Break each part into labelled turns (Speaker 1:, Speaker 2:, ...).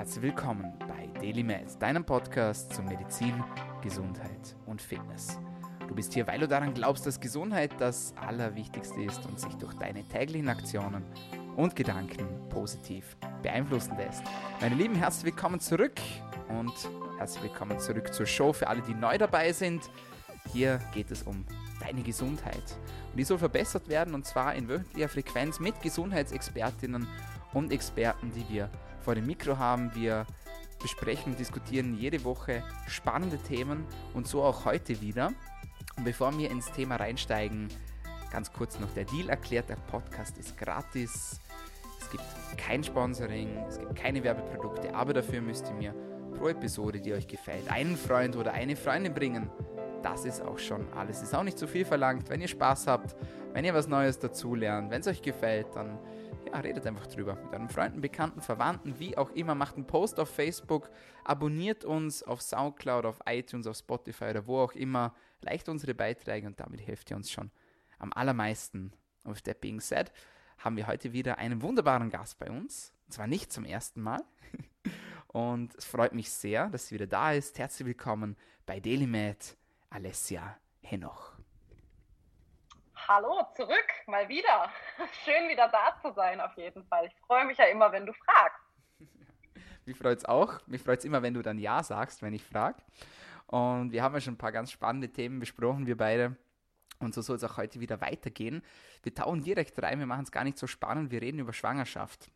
Speaker 1: Herzlich willkommen bei DailyMed, deinem Podcast zu Medizin, Gesundheit und Fitness. Du bist hier, weil du daran glaubst, dass Gesundheit das Allerwichtigste ist und sich durch deine täglichen Aktionen und Gedanken positiv beeinflussen lässt. Meine Lieben, herzlich willkommen zurück und herzlich willkommen zurück zur Show für alle, die neu dabei sind. Hier geht es um deine Gesundheit. Und die soll verbessert werden und zwar in wöchentlicher Frequenz mit Gesundheitsexpertinnen und Experten, die wir vor dem Mikro haben. Wir besprechen und diskutieren jede Woche spannende Themen und so auch heute wieder. Und bevor wir ins Thema reinsteigen, ganz kurz noch der Deal erklärt, der Podcast ist gratis. Es gibt kein Sponsoring, es gibt keine Werbeprodukte, aber dafür müsst ihr mir pro Episode, die euch gefällt, einen Freund oder eine Freundin bringen. Das ist auch schon alles. Ist auch nicht zu viel verlangt. Wenn ihr Spaß habt, wenn ihr was Neues dazulernt, wenn es euch gefällt, dann ja, redet einfach drüber mit euren Freunden, Bekannten, Verwandten, wie auch immer. Macht einen Post auf Facebook, abonniert uns auf Soundcloud, auf iTunes, auf Spotify oder wo auch immer. Leicht unsere Beiträge und damit helft ihr uns schon am allermeisten. Und with that being said, haben wir heute wieder einen wunderbaren Gast bei uns. Und zwar nicht zum ersten Mal. Und es freut mich sehr, dass sie wieder da ist. Herzlich willkommen bei DailyMed, Alessia Henoch.
Speaker 2: Hallo, zurück, mal wieder. Schön wieder da zu sein, auf jeden Fall. Ich freue mich ja immer, wenn du fragst.
Speaker 1: Mich freut es auch. Mich freut es immer, wenn du dann Ja sagst, wenn ich frage. Und wir haben ja schon ein paar ganz spannende Themen besprochen, wir beide. Und so soll es auch heute wieder weitergehen. Wir tauchen direkt rein, wir machen es gar nicht so spannend, wir reden über Schwangerschaft.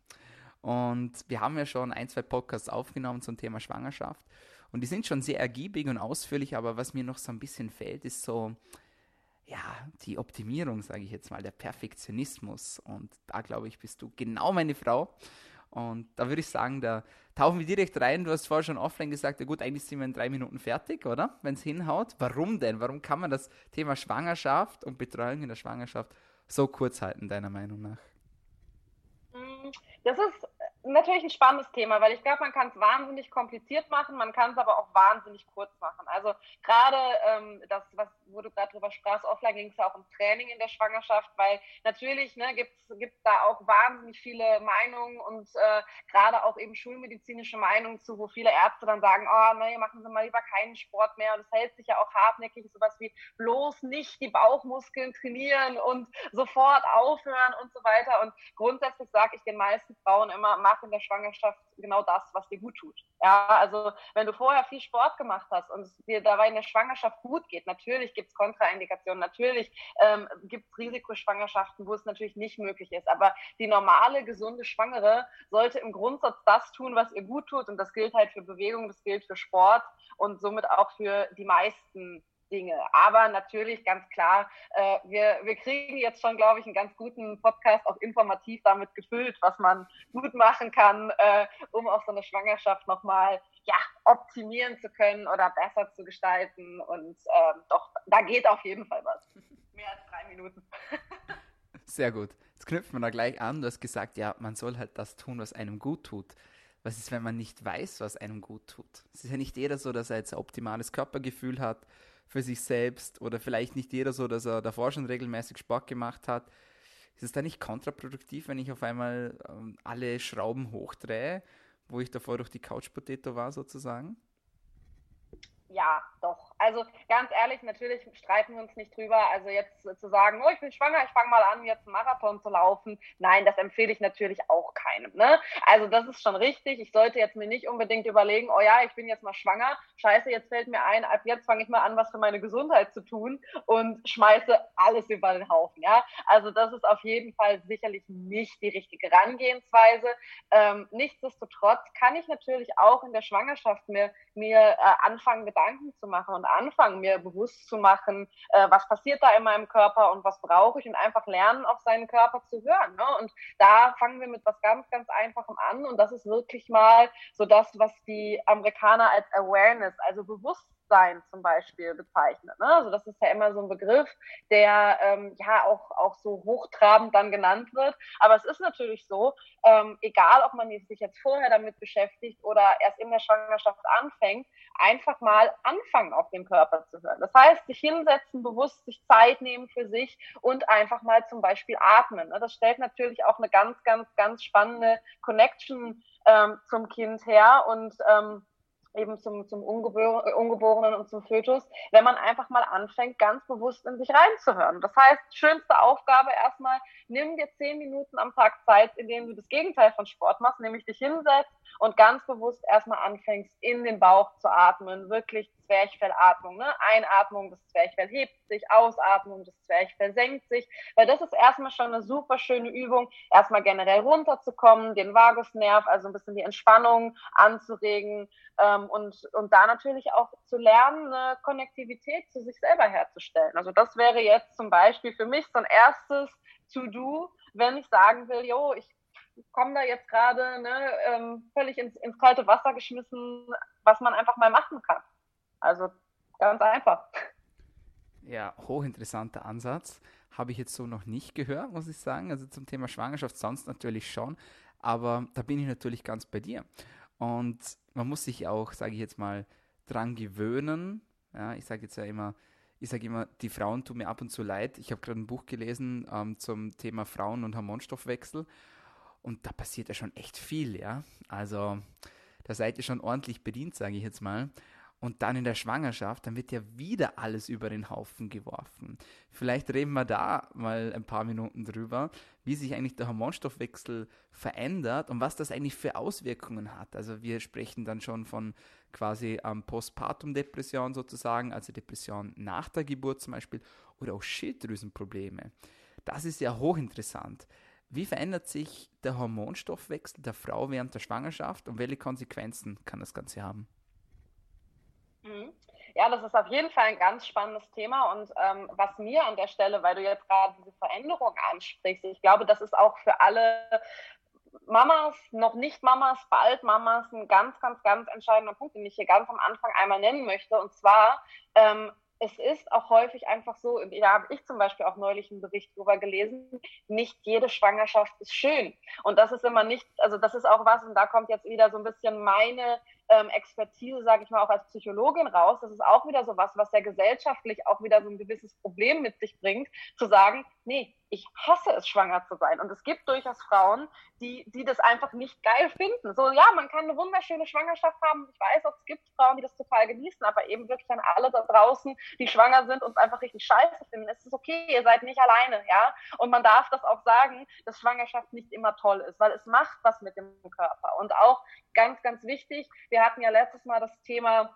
Speaker 1: Und wir haben ja schon ein, zwei Podcasts aufgenommen zum Thema Schwangerschaft. Und die sind schon sehr ergiebig und ausführlich, aber was mir noch so ein bisschen fehlt, ist so, ja, die Optimierung, sage ich jetzt mal, der Perfektionismus. Und da glaube ich, bist du genau meine Frau. Und da würde ich sagen, da tauchen wir direkt rein. Du hast vorher schon offline gesagt, ja gut, eigentlich sind wir in drei Minuten fertig, oder? Wenn es hinhaut. Warum denn? Warum kann man das Thema Schwangerschaft und Betreuung in der Schwangerschaft so kurz halten, deiner Meinung nach?
Speaker 2: Das ist natürlich ein spannendes Thema, weil ich glaube, man kann es wahnsinnig kompliziert machen, man kann es aber auch wahnsinnig kurz machen. Also gerade ähm, das, was, wo du gerade drüber sprachst, offline ging es ja auch um Training in der Schwangerschaft, weil natürlich ne, gibt es da auch wahnsinnig viele Meinungen und äh, gerade auch eben schulmedizinische Meinungen zu, wo viele Ärzte dann sagen, oh, nee, machen Sie mal lieber keinen Sport mehr und es hält sich ja auch hartnäckig, sowas wie bloß nicht die Bauchmuskeln trainieren und sofort aufhören und so weiter. Und grundsätzlich sage ich den meisten Frauen immer, mach in der Schwangerschaft genau das, was dir gut tut. Ja, also wenn du vorher viel Sport gemacht hast und es dir dabei in der Schwangerschaft gut geht, natürlich gibt es Kontraindikationen, natürlich ähm, gibt es Risikoschwangerschaften, wo es natürlich nicht möglich ist. Aber die normale, gesunde Schwangere sollte im Grundsatz das tun, was ihr gut tut. Und das gilt halt für Bewegung, das gilt für Sport und somit auch für die meisten Dinge. Aber natürlich ganz klar, äh, wir, wir kriegen jetzt schon, glaube ich, einen ganz guten Podcast auch informativ damit gefüllt, was man gut machen kann, äh, um auch so eine Schwangerschaft nochmal ja, optimieren zu können oder besser zu gestalten. Und äh, doch, da geht auf jeden Fall was. Mehr als drei Minuten.
Speaker 1: Sehr gut. Jetzt knüpfen wir da gleich an. Du hast gesagt, ja, man soll halt das tun, was einem gut tut. Was ist, wenn man nicht weiß, was einem gut tut? Es ist ja nicht jeder so, dass er jetzt ein optimales Körpergefühl hat für sich selbst oder vielleicht nicht jeder so, dass er davor schon regelmäßig Sport gemacht hat. Ist es da nicht kontraproduktiv, wenn ich auf einmal ähm, alle Schrauben hochdrehe, wo ich davor durch die Couch Potato war sozusagen?
Speaker 2: Ja, doch. Also ganz ehrlich, natürlich streiten wir uns nicht drüber. Also jetzt zu sagen, oh, ich bin schwanger, ich fange mal an, jetzt einen Marathon zu laufen. Nein, das empfehle ich natürlich auch keinem. Ne? Also das ist schon richtig. Ich sollte jetzt mir nicht unbedingt überlegen, oh ja, ich bin jetzt mal schwanger. Scheiße, jetzt fällt mir ein, ab jetzt fange ich mal an, was für meine Gesundheit zu tun und schmeiße alles über den Haufen. Ja, also das ist auf jeden Fall sicherlich nicht die richtige Herangehensweise. Ähm, nichtsdestotrotz kann ich natürlich auch in der Schwangerschaft mir, mir äh, anfangen, Gedanken zu machen und anfangen, mir bewusst zu machen, äh, was passiert da in meinem Körper und was brauche ich und einfach lernen, auf seinen Körper zu hören. Ne? Und da fangen wir mit was ganz, ganz Einfachem an und das ist wirklich mal so das, was die Amerikaner als Awareness, also Bewusstsein Bewusstsein zum Beispiel bezeichnet. Ne? Also das ist ja immer so ein Begriff, der ähm, ja auch, auch so hochtrabend dann genannt wird. Aber es ist natürlich so, ähm, egal ob man sich jetzt vorher damit beschäftigt oder erst in der Schwangerschaft anfängt, einfach mal anfangen, auf den Körper zu hören. Das heißt, sich hinsetzen, bewusst sich Zeit nehmen für sich und einfach mal zum Beispiel atmen. Ne? Das stellt natürlich auch eine ganz, ganz, ganz spannende Connection ähm, zum Kind her und ähm, eben zum, zum Ungebor Ungeborenen und zum Fötus, wenn man einfach mal anfängt, ganz bewusst in sich reinzuhören. Das heißt, schönste Aufgabe erstmal, nimm dir zehn Minuten am Tag Zeit, in denen du das Gegenteil von Sport machst, nämlich dich hinsetzt und ganz bewusst erstmal anfängst, in den Bauch zu atmen, wirklich Zwerchfellatmung. Ne? Einatmung, das Zwerchfell hebt sich, Ausatmung, das Zwerchfell senkt sich, weil das ist erstmal schon eine super schöne Übung, erstmal generell runterzukommen, den Vagusnerv, also ein bisschen die Entspannung anzuregen ähm, und, und da natürlich auch zu lernen, eine Konnektivität zu sich selber herzustellen. Also das wäre jetzt zum Beispiel für mich so ein erstes To-Do, wenn ich sagen will, jo, ich komme da jetzt gerade ne, ähm, völlig ins, ins kalte Wasser geschmissen, was man einfach mal machen kann. Also ganz einfach.
Speaker 1: Ja, hochinteressanter Ansatz. Habe ich jetzt so noch nicht gehört, muss ich sagen. Also zum Thema Schwangerschaft sonst natürlich schon. Aber da bin ich natürlich ganz bei dir. Und man muss sich auch, sage ich jetzt mal, dran gewöhnen. Ja, ich sage jetzt ja immer, ich sage immer, die Frauen tun mir ab und zu leid. Ich habe gerade ein Buch gelesen ähm, zum Thema Frauen und Hormonstoffwechsel. Und da passiert ja schon echt viel, ja. Also da seid ihr schon ordentlich bedient, sage ich jetzt mal. Und dann in der Schwangerschaft, dann wird ja wieder alles über den Haufen geworfen. Vielleicht reden wir da mal ein paar Minuten drüber, wie sich eigentlich der Hormonstoffwechsel verändert und was das eigentlich für Auswirkungen hat. Also wir sprechen dann schon von quasi ähm, Postpartum-Depression sozusagen, also Depression nach der Geburt zum Beispiel, oder auch Schilddrüsenprobleme. Das ist ja hochinteressant. Wie verändert sich der Hormonstoffwechsel der Frau während der Schwangerschaft und welche Konsequenzen kann das Ganze haben?
Speaker 2: Mhm. Ja, das ist auf jeden Fall ein ganz spannendes Thema. Und ähm, was mir an der Stelle, weil du jetzt gerade diese Veränderung ansprichst, ich glaube, das ist auch für alle Mamas, noch nicht Mamas, bald Mamas, ein ganz, ganz, ganz entscheidender Punkt, den ich hier ganz am Anfang einmal nennen möchte. Und zwar, ähm, es ist auch häufig einfach so, da habe ich zum Beispiel auch neulich einen Bericht drüber gelesen, nicht jede Schwangerschaft ist schön. Und das ist immer nicht, also das ist auch was, und da kommt jetzt wieder so ein bisschen meine ähm, Expertise, sage ich mal, auch als Psychologin raus. Das ist auch wieder so was, was ja gesellschaftlich auch wieder so ein gewisses Problem mit sich bringt, zu sagen, nee, ich hasse es, schwanger zu sein. Und es gibt durchaus Frauen, die, die das einfach nicht geil finden. So, ja, man kann eine wunderschöne Schwangerschaft haben. Ich weiß es gibt Frauen, die das total genießen, aber eben wirklich an alle da draußen, die schwanger sind und einfach richtig scheiße finden. Es ist okay, ihr seid nicht alleine, ja. Und man darf das auch sagen, dass Schwangerschaft nicht immer toll ist, weil es macht was mit dem Körper. Und auch ganz, ganz wichtig, wir hatten ja letztes Mal das Thema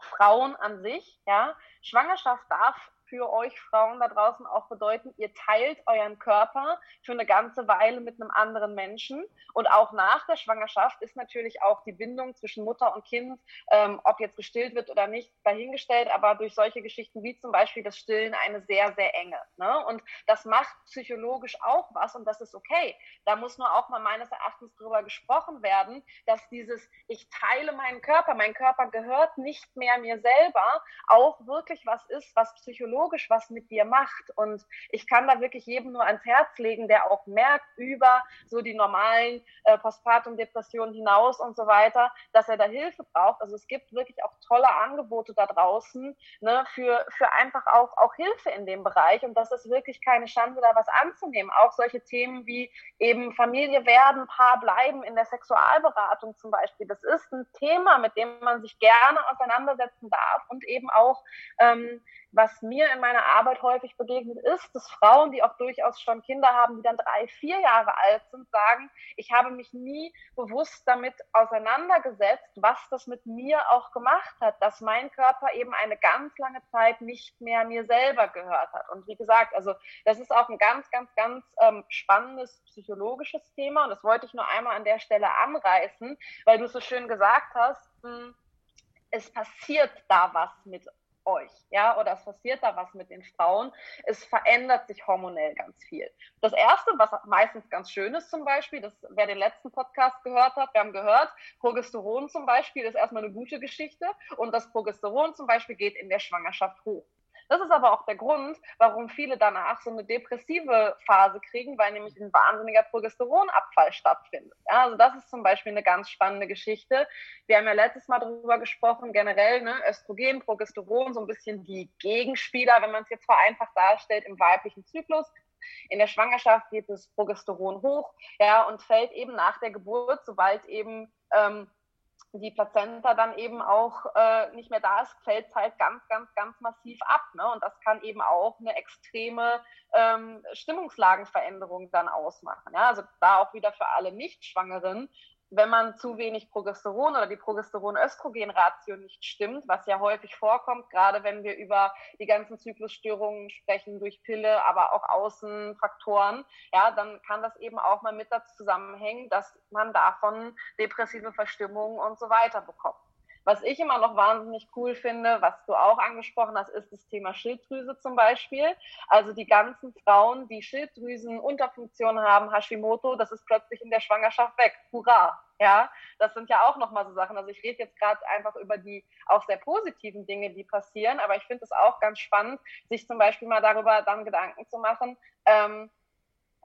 Speaker 2: Frauen an sich, ja. Schwangerschaft darf für euch Frauen da draußen auch bedeuten, ihr teilt euren Körper für eine ganze Weile mit einem anderen Menschen. Und auch nach der Schwangerschaft ist natürlich auch die Bindung zwischen Mutter und Kind, ähm, ob jetzt gestillt wird oder nicht, dahingestellt, aber durch solche Geschichten wie zum Beispiel das Stillen eine sehr, sehr enge. Ne? Und das macht psychologisch auch was und das ist okay. Da muss nur auch mal meines Erachtens drüber gesprochen werden, dass dieses, ich teile meinen Körper, mein Körper gehört nicht mehr mir selber, auch wirklich was ist, was psychologisch psychologisch was mit dir macht. Und ich kann da wirklich jedem nur ans Herz legen, der auch merkt über so die normalen äh, Postpartum-Depressionen hinaus und so weiter, dass er da Hilfe braucht. Also es gibt wirklich auch tolle Angebote da draußen ne, für, für einfach auch, auch Hilfe in dem Bereich. Und das ist wirklich keine Schande, da was anzunehmen. Auch solche Themen wie eben Familie werden, Paar bleiben in der Sexualberatung zum Beispiel. Das ist ein Thema, mit dem man sich gerne auseinandersetzen darf und eben auch ähm, was mir in meiner Arbeit häufig begegnet ist, dass Frauen, die auch durchaus schon Kinder haben, die dann drei, vier Jahre alt sind, sagen, ich habe mich nie bewusst damit auseinandergesetzt, was das mit mir auch gemacht hat, dass mein Körper eben eine ganz lange Zeit nicht mehr mir selber gehört hat. Und wie gesagt, also das ist auch ein ganz, ganz, ganz ähm, spannendes psychologisches Thema und das wollte ich nur einmal an der Stelle anreißen, weil du so schön gesagt hast, mh, hm, es passiert da was mit euch, ja, oder es passiert da was mit den Frauen. Es verändert sich hormonell ganz viel. Das erste, was meistens ganz schön ist zum Beispiel, das, wer den letzten Podcast gehört hat, wir haben gehört, Progesteron zum Beispiel ist erstmal eine gute Geschichte und das Progesteron zum Beispiel geht in der Schwangerschaft hoch. Das ist aber auch der Grund, warum viele danach so eine depressive Phase kriegen, weil nämlich ein wahnsinniger Progesteronabfall stattfindet. Ja, also das ist zum Beispiel eine ganz spannende Geschichte. Wir haben ja letztes Mal darüber gesprochen, generell ne, Östrogen, Progesteron, so ein bisschen die Gegenspieler, wenn man es jetzt vereinfacht darstellt, im weiblichen Zyklus. In der Schwangerschaft geht das Progesteron hoch, ja, und fällt eben nach der Geburt, sobald eben ähm, die Plazenta dann eben auch äh, nicht mehr da ist, fällt es halt ganz, ganz, ganz massiv ab. Ne? Und das kann eben auch eine extreme ähm, Stimmungslagenveränderung dann ausmachen. Ja? Also da auch wieder für alle Nicht-Schwangeren wenn man zu wenig Progesteron oder die Progesteron-Östrogen-Ratio nicht stimmt, was ja häufig vorkommt, gerade wenn wir über die ganzen Zyklusstörungen sprechen durch Pille, aber auch Außenfaktoren, ja, dann kann das eben auch mal mit dazu zusammenhängen, dass man davon depressive Verstimmungen und so weiter bekommt. Was ich immer noch wahnsinnig cool finde, was du auch angesprochen hast, ist das Thema Schilddrüse zum Beispiel. Also die ganzen Frauen, die Schilddrüsenunterfunktion haben, Hashimoto, das ist plötzlich in der Schwangerschaft weg. Hurra! Ja, das sind ja auch nochmal so Sachen. Also ich rede jetzt gerade einfach über die auch sehr positiven Dinge, die passieren, aber ich finde es auch ganz spannend, sich zum Beispiel mal darüber dann Gedanken zu machen, ähm,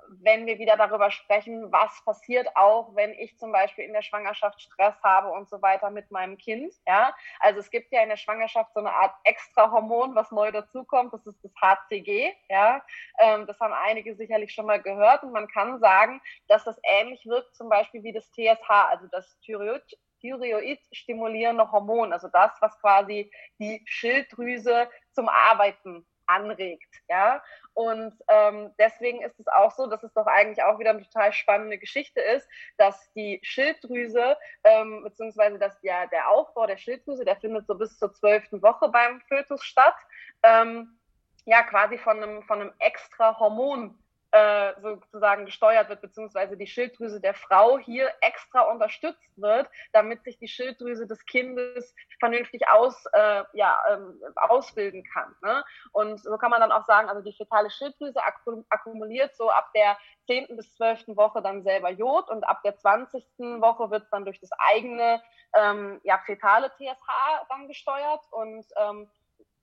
Speaker 2: wenn wir wieder darüber sprechen, was passiert auch, wenn ich zum Beispiel in der Schwangerschaft Stress habe und so weiter mit meinem Kind. Ja, also es gibt ja in der Schwangerschaft so eine Art extra Hormon, was neu dazukommt. Das ist das HCG. Ja, ähm, das haben einige sicherlich schon mal gehört und man kann sagen, dass das ähnlich wirkt zum Beispiel wie das TSH, also das Thyroid Thyroid stimulierende Hormon, also das, was quasi die Schilddrüse zum Arbeiten anregt. Ja? Und ähm, deswegen ist es auch so, dass es doch eigentlich auch wieder eine total spannende Geschichte ist, dass die Schilddrüse, ähm, beziehungsweise dass ja, der Aufbau der Schilddrüse, der findet so bis zur zwölften Woche beim Fötus statt, ähm, ja quasi von einem, von einem extra Hormon äh, sozusagen gesteuert wird, beziehungsweise die Schilddrüse der Frau hier extra unterstützt wird, damit sich die Schilddrüse des Kindes vernünftig aus, äh, ja, ähm, ausbilden kann. Ne? Und so kann man dann auch sagen, also die fetale Schilddrüse akkumuliert so ab der 10. bis 12. Woche dann selber Jod und ab der 20. Woche wird dann durch das eigene ähm, ja, fetale TSH dann gesteuert und ähm,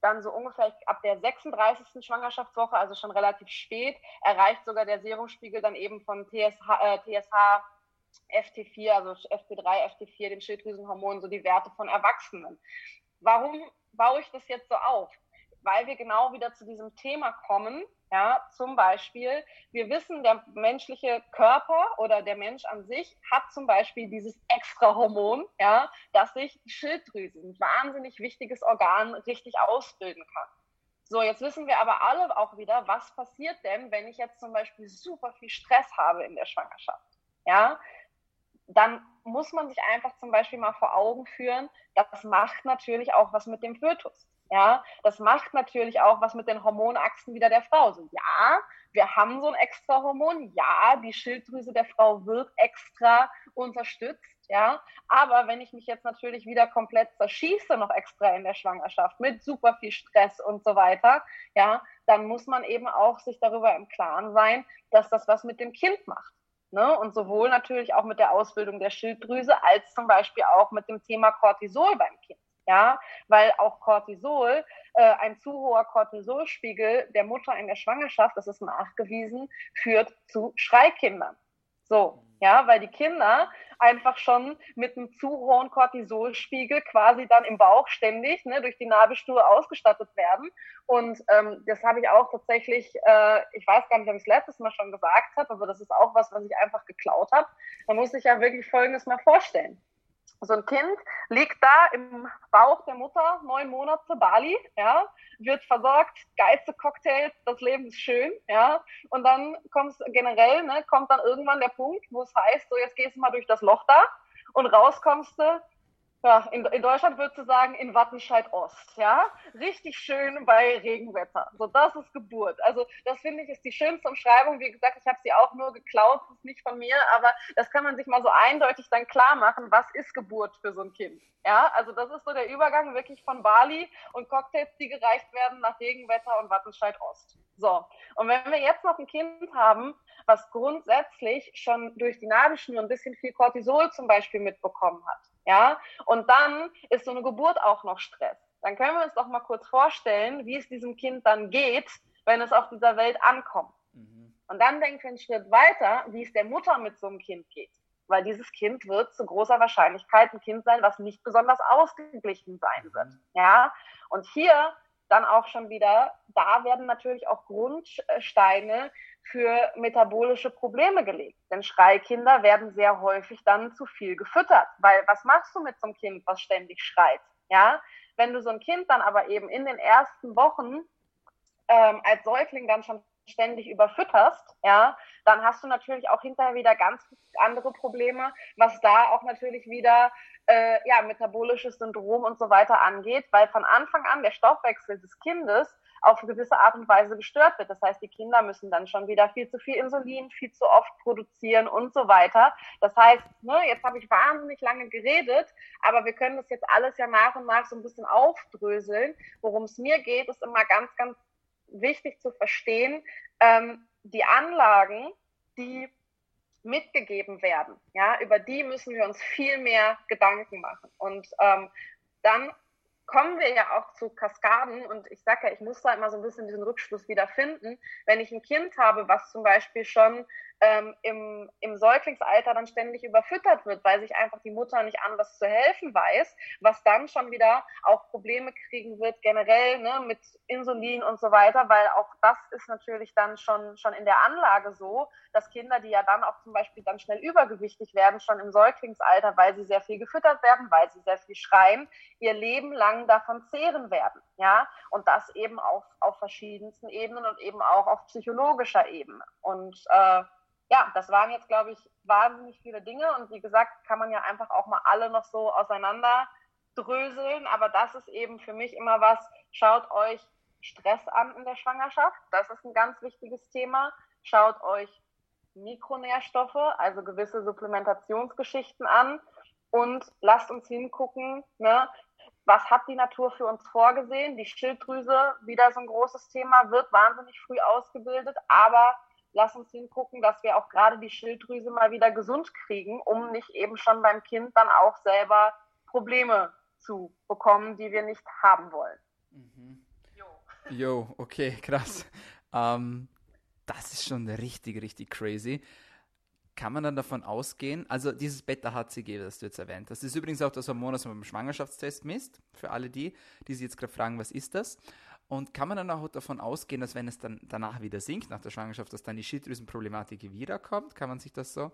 Speaker 2: dann so ungefähr ab der 36. Schwangerschaftswoche, also schon relativ spät, erreicht sogar der Serumspiegel dann eben von TSH, äh, TSH FT4, also FT3, FT4, dem Schilddrüsenhormon, so die Werte von Erwachsenen. Warum baue ich das jetzt so auf? Weil wir genau wieder zu diesem Thema kommen, ja, zum Beispiel, wir wissen, der menschliche Körper oder der Mensch an sich hat zum Beispiel dieses extra Hormon, ja, dass sich Schilddrüse, ein wahnsinnig wichtiges Organ, richtig ausbilden kann. So, jetzt wissen wir aber alle auch wieder, was passiert denn, wenn ich jetzt zum Beispiel super viel Stress habe in der Schwangerschaft. Ja, dann muss man sich einfach zum Beispiel mal vor Augen führen, das macht natürlich auch was mit dem Fötus. Ja, das macht natürlich auch was mit den Hormonachsen wieder der Frau. So, ja, wir haben so ein extra Hormon. Ja, die Schilddrüse der Frau wird extra unterstützt. Ja, aber wenn ich mich jetzt natürlich wieder komplett zerschieße, noch extra in der Schwangerschaft mit super viel Stress und so weiter, ja, dann muss man eben auch sich darüber im Klaren sein, dass das was mit dem Kind macht. Ne? Und sowohl natürlich auch mit der Ausbildung der Schilddrüse als zum Beispiel auch mit dem Thema Cortisol beim Kind ja, weil auch Cortisol, äh, ein zu hoher Cortisolspiegel der Mutter in der Schwangerschaft, das ist nachgewiesen, führt zu Schreikindern. So, ja, weil die Kinder einfach schon mit einem zu hohen Cortisolspiegel quasi dann im Bauch ständig ne, durch die Nabelschnur ausgestattet werden. Und ähm, das habe ich auch tatsächlich, äh, ich weiß gar nicht, ob ich es letztes Mal schon gesagt habe, aber das ist auch was, was ich einfach geklaut habe. Man muss sich ja wirklich Folgendes mal vorstellen so ein Kind liegt da im Bauch der Mutter, neun Monate, Bali, ja, wird versorgt, geilste Cocktails, das Leben ist schön, ja, und dann kommt generell, ne, kommt dann irgendwann der Punkt, wo es heißt, so jetzt gehst du mal durch das Loch da und rauskommst du ja, in, in Deutschland würdest du sagen, in Wattenscheid Ost, ja. Richtig schön bei Regenwetter. So, das ist Geburt. Also, das finde ich ist die schönste Umschreibung. Wie gesagt, ich habe sie auch nur geklaut, ist nicht von mir, aber das kann man sich mal so eindeutig dann klar machen, was ist Geburt für so ein Kind. Ja, also das ist so der Übergang wirklich von Bali und Cocktails, die gereicht werden nach Regenwetter und Wattenscheid Ost. So, und wenn wir jetzt noch ein Kind haben, was grundsätzlich schon durch die Nabelschnur ein bisschen viel Cortisol zum Beispiel mitbekommen hat, ja, und dann ist so eine Geburt auch noch Stress. Dann können wir uns doch mal kurz vorstellen, wie es diesem Kind dann geht, wenn es auf dieser Welt ankommt. Mhm. Und dann denken wir einen Schritt weiter, wie es der Mutter mit so einem Kind geht. Weil dieses Kind wird zu großer Wahrscheinlichkeit ein Kind sein, was nicht besonders ausgeglichen sein wird. Mhm. Ja, und hier dann auch schon wieder, da werden natürlich auch Grundsteine für metabolische Probleme gelegt. Denn Schreikinder werden sehr häufig dann zu viel gefüttert. Weil was machst du mit so einem Kind, was ständig schreit? Ja, wenn du so ein Kind dann aber eben in den ersten Wochen ähm, als Säugling dann schon ständig überfütterst, ja, dann hast du natürlich auch hinterher wieder ganz andere Probleme, was da auch natürlich wieder äh, ja, metabolisches Syndrom und so weiter angeht, weil von Anfang an der Stoffwechsel des Kindes auf gewisse Art und Weise gestört wird. Das heißt, die Kinder müssen dann schon wieder viel zu viel Insulin, viel zu oft produzieren und so weiter. Das heißt, ne, jetzt habe ich wahnsinnig lange geredet, aber wir können das jetzt alles ja nach und nach so ein bisschen aufdröseln. Worum es mir geht, ist immer ganz, ganz wichtig zu verstehen, ähm, die Anlagen, die mitgegeben werden, ja, über die müssen wir uns viel mehr Gedanken machen. Und ähm, dann kommen wir ja auch zu Kaskaden und ich sage ja, ich muss da immer so ein bisschen diesen Rückschluss wieder finden. Wenn ich ein Kind habe, was zum Beispiel schon ähm, im, im Säuglingsalter dann ständig überfüttert wird, weil sich einfach die Mutter nicht anders zu helfen weiß, was dann schon wieder auch Probleme kriegen wird generell ne, mit Insulin und so weiter, weil auch das ist natürlich dann schon, schon in der Anlage so, dass Kinder, die ja dann auch zum Beispiel dann schnell übergewichtig werden, schon im Säuglingsalter, weil sie sehr viel gefüttert werden, weil sie sehr viel schreien, ihr Leben lang davon zehren werden. Ja, und das eben auf, auf verschiedensten Ebenen und eben auch auf psychologischer Ebene. Und äh, ja, das waren jetzt, glaube ich, wahnsinnig viele Dinge. Und wie gesagt, kann man ja einfach auch mal alle noch so auseinander dröseln. Aber das ist eben für mich immer was, schaut euch Stress an in der Schwangerschaft. Das ist ein ganz wichtiges Thema. Schaut euch Mikronährstoffe, also gewisse Supplementationsgeschichten an. Und lasst uns hingucken, ne, was hat die Natur für uns vorgesehen? Die Schilddrüse, wieder so ein großes Thema, wird wahnsinnig früh ausgebildet, aber lass uns hingucken, dass wir auch gerade die Schilddrüse mal wieder gesund kriegen, um nicht eben schon beim Kind dann auch selber Probleme zu bekommen, die wir nicht haben wollen.
Speaker 1: Mhm. Jo. jo, okay, krass. Ähm, das ist schon richtig, richtig crazy. Kann man dann davon ausgehen, also dieses Beta-HCG, das du jetzt erwähnt hast, das ist übrigens auch das Hormon, das man beim Schwangerschaftstest misst, für alle die, die sich jetzt gerade fragen, was ist das? Und kann man dann auch davon ausgehen, dass wenn es dann danach wieder sinkt, nach der Schwangerschaft, dass dann die Schilddrüsenproblematik wiederkommt? Kann man sich das so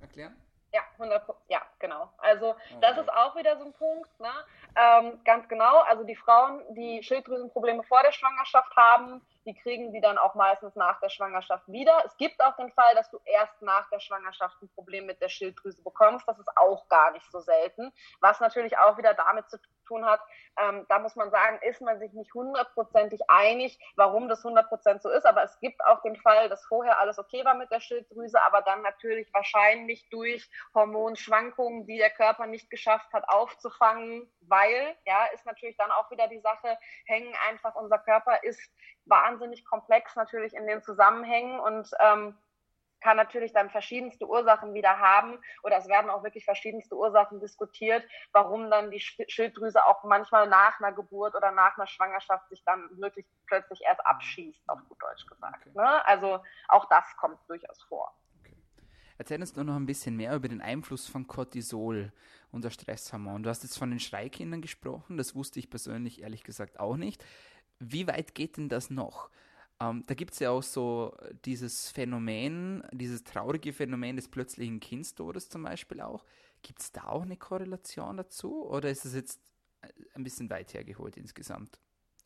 Speaker 1: erklären?
Speaker 2: Ja, 100 ja, genau. Also okay. das ist auch wieder so ein Punkt, ne? Ähm, ganz genau. Also die Frauen, die Schilddrüsenprobleme vor der Schwangerschaft haben, die kriegen die dann auch meistens nach der Schwangerschaft wieder. Es gibt auch den Fall, dass du erst nach der Schwangerschaft ein Problem mit der Schilddrüse bekommst. Das ist auch gar nicht so selten. Was natürlich auch wieder damit zu tun hat, ähm, da muss man sagen, ist man sich nicht hundertprozentig einig, warum das hundertprozentig so ist. Aber es gibt auch den Fall, dass vorher alles okay war mit der Schilddrüse, aber dann natürlich wahrscheinlich durch Hormonschwankungen, die der Körper nicht geschafft hat aufzufangen, weil, ja, ist natürlich dann auch wieder die Sache, hängen einfach, unser Körper ist wahnsinnig komplex natürlich in den Zusammenhängen und ähm, kann natürlich dann verschiedenste Ursachen wieder haben oder es werden auch wirklich verschiedenste Ursachen diskutiert, warum dann die Schilddrüse auch manchmal nach einer Geburt oder nach einer Schwangerschaft sich dann wirklich plötzlich erst abschießt, auf gut Deutsch gesagt. Okay. Ne? Also auch das kommt durchaus vor.
Speaker 1: Okay. Erzähl uns nur noch ein bisschen mehr über den Einfluss von Cortisol, unser Stresshormon. Du hast jetzt von den Schreikindern gesprochen, das wusste ich persönlich ehrlich gesagt auch nicht. Wie weit geht denn das noch? Ähm, da gibt es ja auch so dieses Phänomen, dieses traurige Phänomen des plötzlichen Kindstodes zum Beispiel auch. Gibt es da auch eine Korrelation dazu oder ist es jetzt äh, ein bisschen weit hergeholt insgesamt?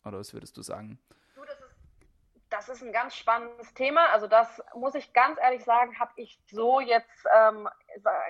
Speaker 1: Oder was würdest du sagen?
Speaker 2: Das, ist, ein ganz spannendes Thema. Also das muss ich ganz ehrlich sagen, habe ich so jetzt ähm,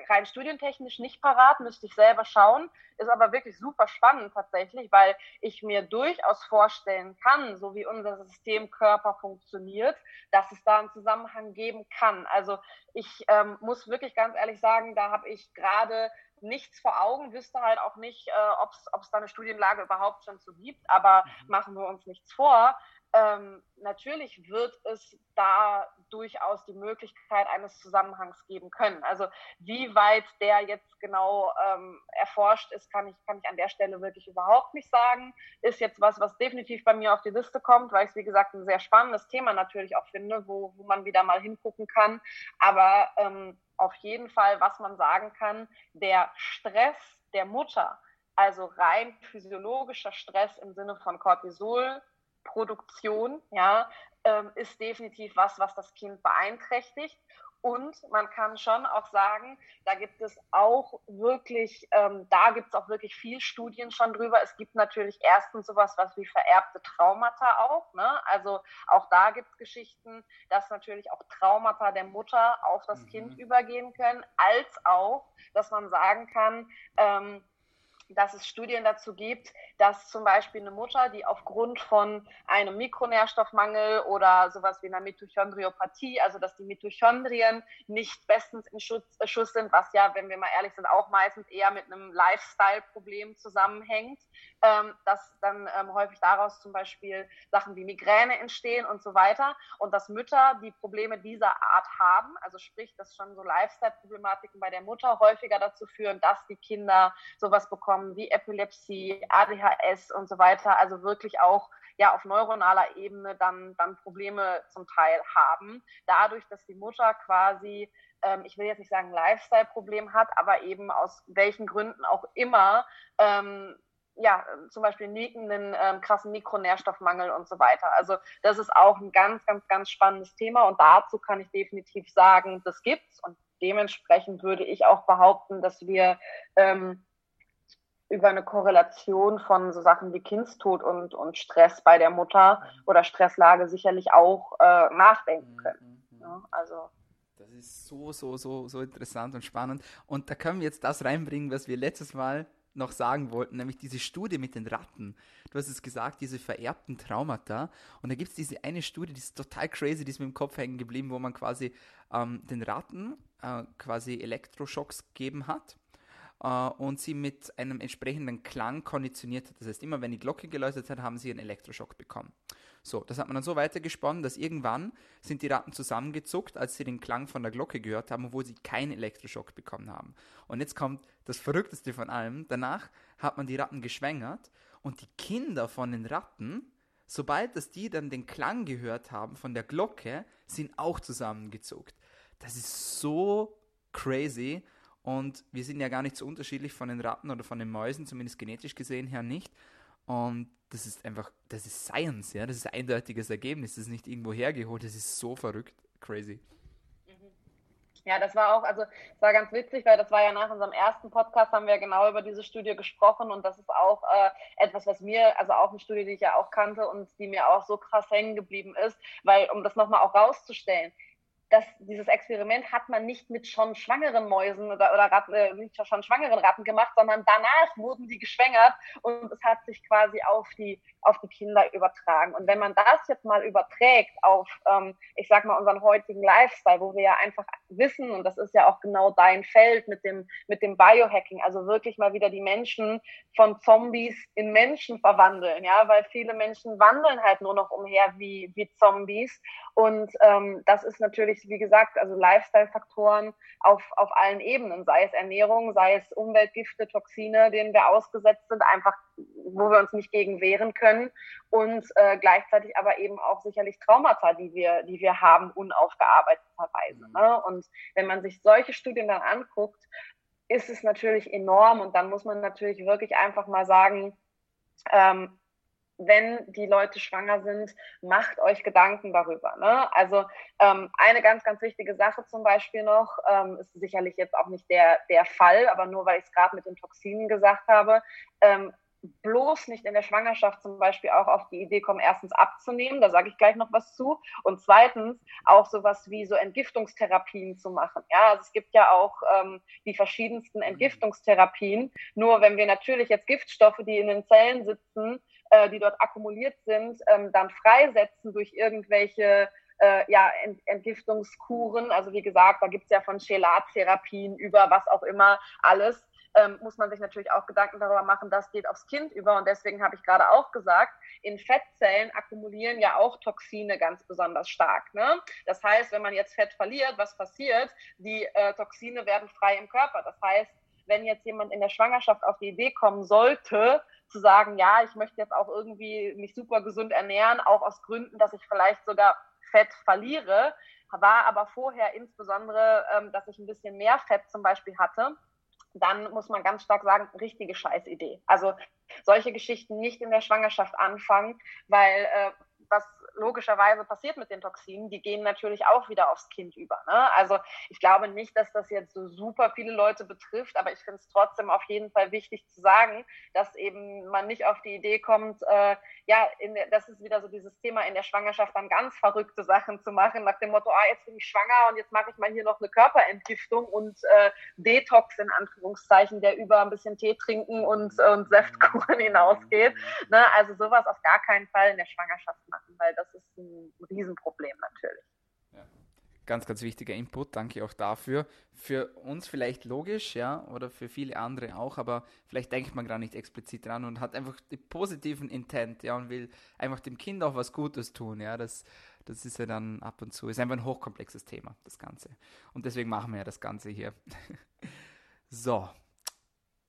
Speaker 2: rein studientechnisch nicht parat, müsste ich selber schauen, ist aber wirklich super spannend tatsächlich, weil ich mir durchaus vorstellen kann, so wie unser System Körper funktioniert, dass es da einen Zusammenhang geben kann. Also ich ähm, muss wirklich ganz ehrlich sagen, da habe ich gerade nichts vor Augen, wüsste halt auch nicht, äh, ob es da eine Studienlage überhaupt schon so gibt, aber mhm. machen wir uns nichts vor ähm, natürlich wird es da durchaus die Möglichkeit eines Zusammenhangs geben können. Also wie weit der jetzt genau ähm, erforscht ist, kann ich, kann ich an der Stelle wirklich überhaupt nicht sagen. Ist jetzt was, was definitiv bei mir auf die Liste kommt, weil ich es, wie gesagt, ein sehr spannendes Thema natürlich auch finde, wo, wo man wieder mal hingucken kann. Aber ähm, auf jeden Fall, was man sagen kann, der Stress der Mutter, also rein physiologischer Stress im Sinne von Cortisol, Produktion, ja, ähm, ist definitiv was, was das Kind beeinträchtigt. Und man kann schon auch sagen, da gibt es auch wirklich, ähm, da gibt es auch wirklich viel Studien schon drüber. Es gibt natürlich erstens sowas was wie vererbte Traumata auch. Ne? Also auch da gibt es Geschichten, dass natürlich auch Traumata der Mutter auf das mhm. Kind übergehen können, als auch, dass man sagen kann, ähm, dass es Studien dazu gibt, dass zum Beispiel eine Mutter, die aufgrund von einem Mikronährstoffmangel oder sowas wie einer Mitochondriopathie, also dass die Mitochondrien nicht bestens in Schuss, äh, Schuss sind, was ja, wenn wir mal ehrlich sind, auch meistens eher mit einem Lifestyle-Problem zusammenhängt, ähm, dass dann ähm, häufig daraus zum Beispiel Sachen wie Migräne entstehen und so weiter. Und dass Mütter, die Probleme dieser Art haben, also sprich, dass schon so Lifestyle-Problematiken bei der Mutter häufiger dazu führen, dass die Kinder sowas bekommen wie Epilepsie, ADHS und so weiter, also wirklich auch ja auf neuronaler Ebene dann, dann Probleme zum Teil haben. Dadurch, dass die Mutter quasi ähm, ich will jetzt nicht sagen Lifestyle-Problem hat, aber eben aus welchen Gründen auch immer ähm, ja, zum Beispiel einen ähm, krassen Mikronährstoffmangel und so weiter. Also das ist auch ein ganz, ganz, ganz spannendes Thema und dazu kann ich definitiv sagen, das gibt's und dementsprechend würde ich auch behaupten, dass wir ähm, über eine Korrelation von so Sachen wie Kindstod und, und Stress bei der Mutter oder Stresslage sicherlich auch äh, nachdenken mhm, können. Mhm. Ja, also
Speaker 1: das ist so, so, so, so interessant und spannend. Und da können wir jetzt das reinbringen, was wir letztes Mal noch sagen wollten, nämlich diese Studie mit den Ratten. Du hast es gesagt, diese vererbten Traumata. Und da gibt es diese eine Studie, die ist total crazy, die ist mir im Kopf hängen geblieben, wo man quasi ähm, den Ratten äh, quasi Elektroschocks gegeben hat äh, und sie mit einem entsprechenden Klang konditioniert hat. Das heißt, immer wenn die Glocke geläutet hat, haben sie einen Elektroschock bekommen. So, das hat man dann so weitergesponnen, dass irgendwann sind die Ratten zusammengezuckt, als sie den Klang von der Glocke gehört haben, obwohl sie keinen Elektroschock bekommen haben. Und jetzt kommt das Verrückteste von allem. Danach hat man die Ratten geschwängert und die Kinder von den Ratten, sobald dass die dann den Klang gehört haben von der Glocke, sind auch zusammengezuckt. Das ist so crazy. Und wir sind ja gar nicht so unterschiedlich von den Ratten oder von den Mäusen, zumindest genetisch gesehen her nicht. Und das ist einfach, das ist Science, ja, das ist ein eindeutiges Ergebnis, das ist nicht irgendwo hergeholt, das ist so verrückt, crazy.
Speaker 2: Ja, das war auch, also es war ganz witzig, weil das war ja nach unserem ersten Podcast, haben wir genau über diese Studie gesprochen. Und das ist auch äh, etwas, was mir, also auch eine Studie, die ich ja auch kannte und die mir auch so krass hängen geblieben ist, weil um das nochmal auch rauszustellen, dass dieses Experiment hat man nicht mit schon schwangeren Mäusen oder, oder Ratten, äh, nicht schon schwangeren Ratten gemacht, sondern danach wurden die geschwängert und es hat sich quasi auf die, auf die Kinder übertragen. Und wenn man das jetzt mal überträgt auf, ähm, ich sag mal, unseren heutigen Lifestyle, wo wir ja einfach wissen, und das ist ja auch genau dein Feld mit dem, mit dem Biohacking, also wirklich mal wieder die Menschen von Zombies in Menschen verwandeln, ja, weil viele Menschen wandeln halt nur noch umher wie, wie Zombies. Und ähm, das ist natürlich natürlich, wie gesagt, also Lifestyle-Faktoren auf, auf allen Ebenen, sei es Ernährung, sei es Umweltgifte, Toxine, denen wir ausgesetzt sind, einfach wo wir uns nicht gegen wehren können und äh, gleichzeitig aber eben auch sicherlich Traumata, die wir, die wir haben, unaufgearbeiteterweise. Ne? Und wenn man sich solche Studien dann anguckt, ist es natürlich enorm und dann muss man natürlich wirklich einfach mal sagen, ähm, wenn die Leute schwanger sind, macht euch Gedanken darüber. Ne? Also ähm, eine ganz, ganz wichtige Sache zum Beispiel noch, ähm, ist sicherlich jetzt auch nicht der, der Fall, aber nur weil ich es gerade mit den Toxinen gesagt habe, ähm, bloß nicht in der Schwangerschaft zum Beispiel auch auf die Idee kommen, erstens abzunehmen, da sage ich gleich noch was zu, und zweitens auch sowas wie so Entgiftungstherapien zu machen. Ja, also es gibt ja auch ähm, die verschiedensten Entgiftungstherapien. Nur wenn wir natürlich jetzt Giftstoffe, die in den Zellen sitzen, äh, die dort akkumuliert sind, ähm, dann freisetzen durch irgendwelche äh, ja, Ent Entgiftungskuren. Also wie gesagt, da gibt es ja von Chelattherapien über was auch immer alles ähm, muss man sich natürlich auch Gedanken darüber machen, das geht aufs Kind über. Und deswegen habe ich gerade auch gesagt, in Fettzellen akkumulieren ja auch Toxine ganz besonders stark. Ne? Das heißt, wenn man jetzt Fett verliert, was passiert? Die äh, Toxine werden frei im Körper. Das heißt, wenn jetzt jemand in der Schwangerschaft auf die Idee kommen sollte, zu sagen, ja, ich möchte jetzt auch irgendwie mich super gesund ernähren, auch aus Gründen, dass ich vielleicht sogar Fett verliere, war aber vorher insbesondere, ähm, dass ich ein bisschen mehr Fett zum Beispiel hatte, dann muss man ganz stark sagen, richtige Scheißidee. Also solche Geschichten nicht in der Schwangerschaft anfangen, weil äh, was logischerweise passiert mit den Toxinen, die gehen natürlich auch wieder aufs Kind über. Ne? Also ich glaube nicht, dass das jetzt so super viele Leute betrifft, aber ich finde es trotzdem auf jeden Fall wichtig zu sagen, dass eben man nicht auf die Idee kommt, äh, ja, der, das ist wieder so dieses Thema in der Schwangerschaft dann ganz verrückte Sachen zu machen, nach dem Motto, ah, jetzt bin ich schwanger und jetzt mache ich mal hier noch eine Körperentgiftung und äh, Detox in Anführungszeichen, der über ein bisschen Tee trinken und, und Säftkuchen hinausgeht. Ne? Also sowas auf gar keinen Fall in der Schwangerschaft machen, weil das ist ein Riesenproblem natürlich.
Speaker 1: Ganz, ganz wichtiger Input, danke auch dafür. Für uns vielleicht logisch, ja, oder für viele andere auch, aber vielleicht denkt man gar nicht explizit dran und hat einfach den positiven Intent, ja, und will einfach dem Kind auch was Gutes tun, ja, das, das ist ja dann ab und zu, ist einfach ein hochkomplexes Thema, das Ganze. Und deswegen machen wir ja das Ganze hier. so,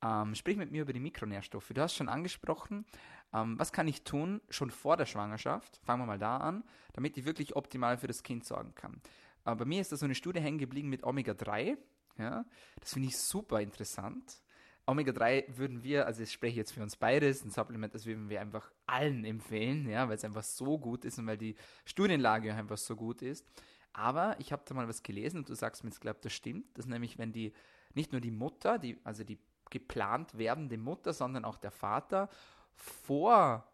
Speaker 1: ähm, sprich mit mir über die Mikronährstoffe. Du hast schon angesprochen, ähm, was kann ich tun, schon vor der Schwangerschaft, fangen wir mal da an, damit ich wirklich optimal für das Kind sorgen kann. Aber bei mir ist da so eine Studie hängen geblieben mit Omega-3. Ja, das finde ich super interessant. Omega-3 würden wir, also ich spreche jetzt für uns beides, ein Supplement, das würden wir einfach allen empfehlen, ja, weil es einfach so gut ist und weil die Studienlage einfach so gut ist. Aber ich habe da mal was gelesen und du sagst mir jetzt, glaube das stimmt, dass nämlich, wenn die, nicht nur die Mutter, die, also die geplant werdende Mutter, sondern auch der Vater vor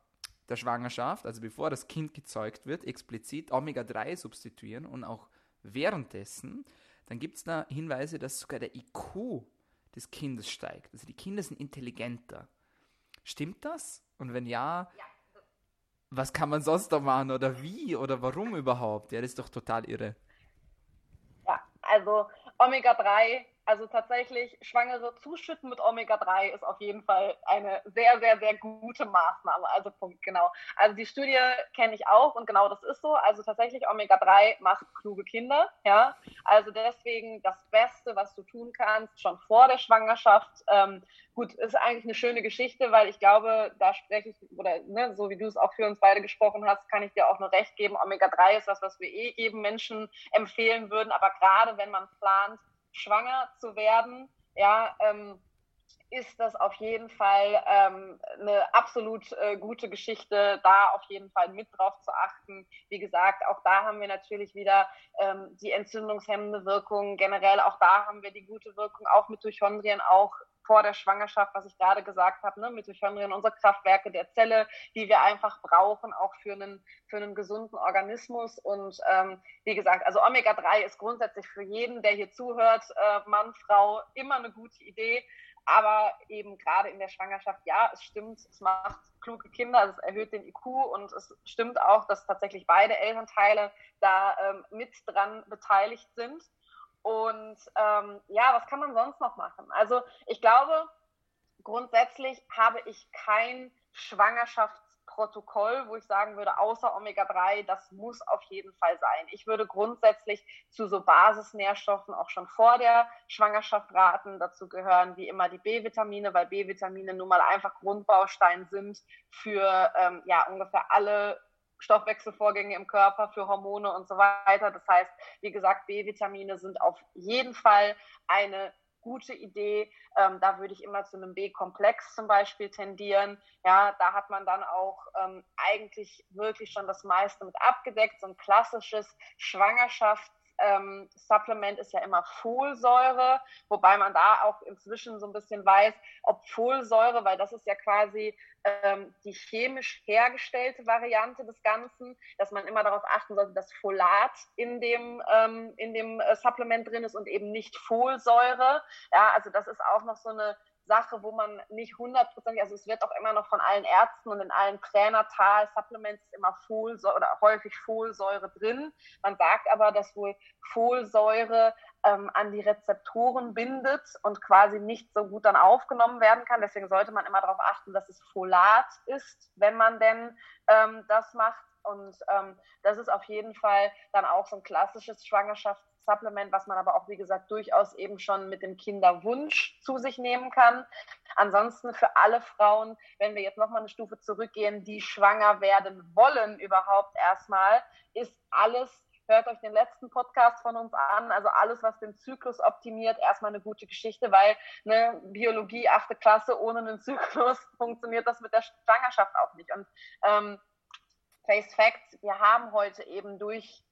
Speaker 1: der Schwangerschaft, also bevor das Kind gezeugt wird, explizit Omega-3 substituieren und auch währenddessen, dann gibt es da Hinweise, dass sogar der IQ des Kindes steigt. Also die Kinder sind intelligenter. Stimmt das? Und wenn ja, ja. was kann man sonst da machen oder wie oder warum überhaupt? Ja, das ist doch total irre.
Speaker 2: Ja, also Omega-3 also tatsächlich, Schwangere zuschütten mit Omega-3 ist auf jeden Fall eine sehr, sehr, sehr gute Maßnahme. Also Punkt, genau. Also die Studie kenne ich auch und genau das ist so. Also tatsächlich, Omega-3 macht kluge Kinder, ja. Also deswegen das Beste, was du tun kannst, schon vor der Schwangerschaft. Ähm, gut, ist eigentlich eine schöne Geschichte, weil ich glaube, da spreche ich, oder ne, so wie du es auch für uns beide gesprochen hast, kann ich dir auch nur recht geben. Omega-3 ist was, was wir eh jedem Menschen empfehlen würden. Aber gerade wenn man plant, schwanger zu werden, ja, ähm, ist das auf jeden Fall ähm, eine absolut äh, gute Geschichte, da auf jeden Fall mit drauf zu achten. Wie gesagt, auch da haben wir natürlich wieder ähm, die entzündungshemmende Wirkung. Generell auch da haben wir die gute Wirkung, auch Mitochondrien, auch vor der Schwangerschaft, was ich gerade gesagt habe, ne, Mitochondrien, unsere Kraftwerke der Zelle, die wir einfach brauchen, auch für einen, für einen gesunden Organismus. Und ähm, wie gesagt, also Omega-3 ist grundsätzlich für jeden, der hier zuhört, äh, Mann, Frau, immer eine gute Idee. Aber eben gerade in der Schwangerschaft, ja, es stimmt, es macht kluge Kinder, es erhöht den IQ und es stimmt auch, dass tatsächlich beide Elternteile da ähm, mit dran beteiligt sind. Und ähm, ja, was kann man sonst noch machen? Also ich glaube, grundsätzlich habe ich kein Schwangerschaftsprotokoll, wo ich sagen würde, außer Omega-3, das muss auf jeden Fall sein. Ich würde grundsätzlich zu so Basisnährstoffen auch schon vor der Schwangerschaft raten. Dazu gehören wie immer die B-Vitamine, weil B-Vitamine nun mal einfach Grundbaustein sind für ähm, ja ungefähr alle Stoffwechselvorgänge im Körper, für Hormone und so weiter. Das heißt, wie gesagt, B-Vitamine sind auf jeden Fall eine gute Idee. Ähm, da würde ich immer zu einem B-Komplex zum Beispiel tendieren. Ja, da hat man dann auch ähm, eigentlich wirklich schon das meiste mit abgedeckt. So ein klassisches Schwangerschafts- ähm, Supplement ist ja immer Folsäure, wobei man da auch inzwischen so ein bisschen weiß, ob Folsäure, weil das ist ja quasi ähm, die chemisch hergestellte Variante des Ganzen, dass man immer darauf achten sollte, dass Folat in dem, ähm, in dem äh, Supplement drin ist und eben nicht Folsäure. Ja, also das ist auch noch so eine Sache, wo man nicht hundertprozentig, also es wird auch immer noch von allen Ärzten und in allen Pränatal Supplements immer Folsäure oder häufig Folsäure drin. Man sagt aber, dass wohl Folsäure ähm, an die Rezeptoren bindet und quasi nicht so gut dann aufgenommen werden kann. Deswegen sollte man immer darauf achten, dass es Folat ist, wenn man denn ähm, das macht. Und ähm, das ist auf jeden Fall dann auch so ein klassisches Schwangerschafts Supplement, was man aber auch, wie gesagt, durchaus eben schon mit dem Kinderwunsch zu sich nehmen kann. Ansonsten für alle Frauen, wenn wir jetzt nochmal eine Stufe zurückgehen, die schwanger werden wollen überhaupt erstmal, ist alles hört euch den letzten Podcast von uns an. Also alles, was den Zyklus optimiert, erstmal eine gute Geschichte, weil ne, Biologie, achte Klasse, ohne einen Zyklus funktioniert das mit der Schwangerschaft auch nicht. Und ähm, Face Facts, wir haben heute eben durch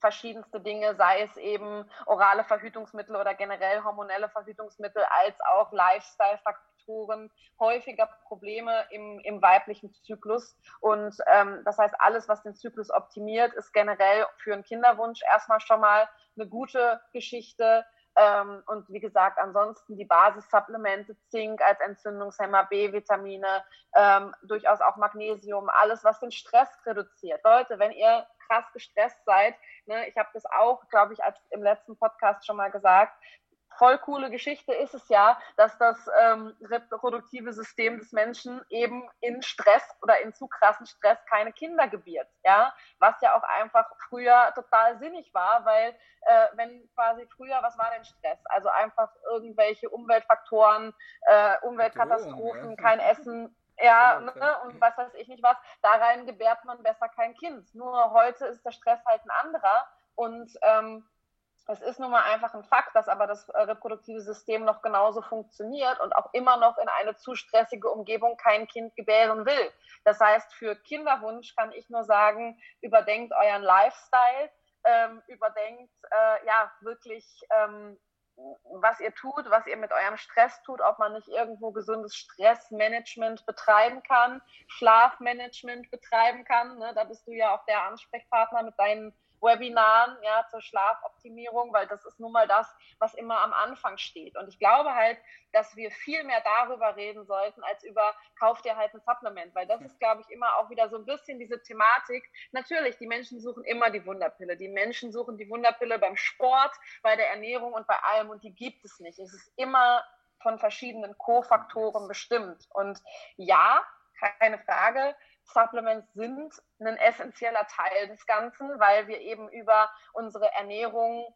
Speaker 2: verschiedenste Dinge, sei es eben orale Verhütungsmittel oder generell hormonelle Verhütungsmittel, als auch Lifestyle-Faktoren, häufiger Probleme im, im weiblichen Zyklus. Und ähm, das heißt, alles, was den Zyklus optimiert, ist generell für einen Kinderwunsch erstmal schon mal eine gute Geschichte. Ähm, und wie gesagt, ansonsten die Basissupplemente, Zink als Entzündungshemmer, B-Vitamine, ähm, durchaus auch Magnesium, alles, was den Stress reduziert. Leute, wenn ihr krass gestresst seid, ne, ich habe das auch, glaube ich, als im letzten Podcast schon mal gesagt, voll coole Geschichte ist es ja, dass das ähm, reproduktive System des Menschen eben in Stress oder in zu krassen Stress keine Kinder gebiert, ja, was ja auch einfach früher total sinnig war, weil äh, wenn quasi früher, was war denn Stress? Also einfach irgendwelche Umweltfaktoren, äh, Umweltkatastrophen, ja. kein Essen, ja, ne, und was weiß ich nicht was, da rein gebärt man besser kein Kind. Nur heute ist der Stress halt ein anderer und ähm, es ist nun mal einfach ein Fakt, dass aber das äh, reproduktive System noch genauso funktioniert und auch immer noch in eine zu stressige Umgebung kein Kind gebären will. Das heißt, für Kinderwunsch kann ich nur sagen, überdenkt euren Lifestyle, ähm, überdenkt äh, ja wirklich, ähm, was ihr tut, was ihr mit eurem Stress tut, ob man nicht irgendwo gesundes Stressmanagement betreiben kann, Schlafmanagement betreiben kann. Ne? Da bist du ja auch der Ansprechpartner mit deinen Webinaren ja, zur Schlafoptimierung, weil das ist nun mal das, was immer am Anfang steht. Und ich glaube halt, dass wir viel mehr darüber reden sollten, als über kauf dir halt ein Supplement, weil das ist, glaube ich, immer auch wieder so ein bisschen diese Thematik. Natürlich, die Menschen suchen immer die Wunderpille. Die Menschen suchen die Wunderpille beim Sport, bei der Ernährung und bei allem und die gibt es nicht. Es ist immer von verschiedenen Co-Faktoren bestimmt. Und ja, keine Frage, Supplements sind ein essentieller Teil des Ganzen, weil wir eben über unsere Ernährung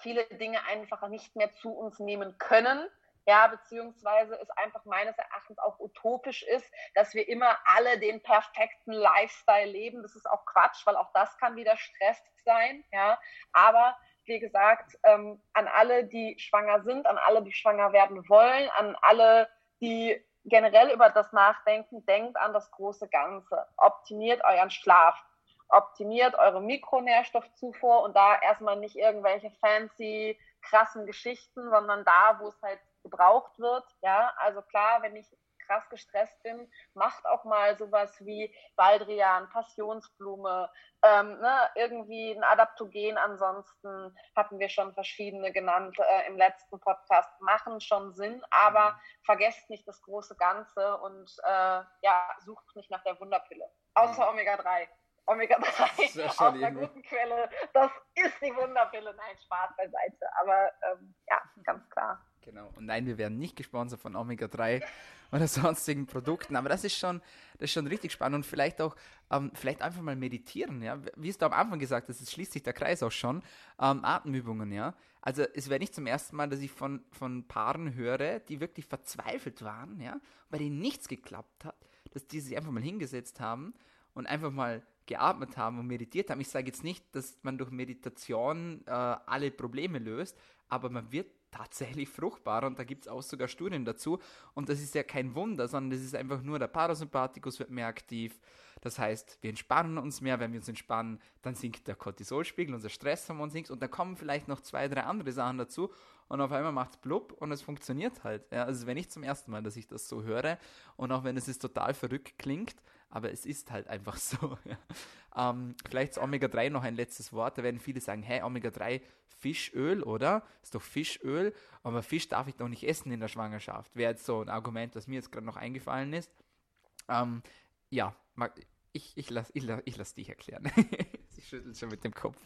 Speaker 2: viele Dinge einfach nicht mehr zu uns nehmen können. Ja, beziehungsweise es einfach meines Erachtens auch utopisch ist, dass wir immer alle den perfekten Lifestyle leben. Das ist auch Quatsch, weil auch das kann wieder Stress sein. Ja, aber wie gesagt, ähm, an alle, die schwanger sind, an alle, die schwanger werden wollen, an alle, die generell über das Nachdenken, denkt an das große Ganze. Optimiert euren Schlaf, optimiert eure Mikronährstoffzufuhr und da erstmal nicht irgendwelche fancy, krassen Geschichten, sondern da, wo es halt gebraucht wird. Ja, also klar, wenn ich krass gestresst bin, macht auch mal sowas wie Baldrian, Passionsblume, ähm, ne, irgendwie ein Adaptogen. Ansonsten hatten wir schon verschiedene genannt äh, im letzten Podcast, machen schon Sinn, aber mhm. vergesst nicht das große Ganze und äh, ja, sucht nicht nach der Wunderpille. Außer mhm. Omega-3. Omega-3 aus einer guten Quelle. Das ist die Wunderpille. Nein, Spaß beiseite. Aber ähm, ja, ganz klar.
Speaker 1: Genau. Und nein, wir werden nicht gesponsert von Omega-3 oder sonstigen Produkten. Aber das ist schon, das ist schon richtig spannend und vielleicht auch, ähm, vielleicht einfach mal meditieren, ja. Wie es du am Anfang gesagt hast, es schließt sich der Kreis auch schon. Ähm, Atemübungen, ja. Also es wäre nicht zum ersten Mal, dass ich von, von Paaren höre, die wirklich verzweifelt waren, ja, bei denen nichts geklappt hat, dass die sich einfach mal hingesetzt haben und einfach mal geatmet haben und meditiert haben. Ich sage jetzt nicht, dass man durch Meditation äh, alle Probleme löst, aber man wird tatsächlich fruchtbar und da gibt es auch sogar Studien dazu und das ist ja kein Wunder, sondern das ist einfach nur der Parasympathikus wird mehr aktiv, Das heißt, wir entspannen uns mehr. Wenn wir uns entspannen, dann sinkt der Cortisolspiegel, unser Stresshormon sinkt und dann kommen vielleicht noch zwei, drei andere Sachen dazu und auf einmal macht es blub und es funktioniert halt. Ja, also wenn ich zum ersten Mal, dass ich das so höre und auch wenn es ist total verrückt klingt, aber es ist halt einfach so. Ähm, vielleicht zu Omega-3 noch ein letztes Wort. Da werden viele sagen, hey, Omega-3 Fischöl, oder? Ist doch Fischöl, aber Fisch darf ich doch nicht essen in der Schwangerschaft. Wäre jetzt so ein Argument, was mir jetzt gerade noch eingefallen ist. Ähm, ja, ich, ich lasse ich lass, ich lass dich erklären. Sie schüttelt schon mit dem Kopf.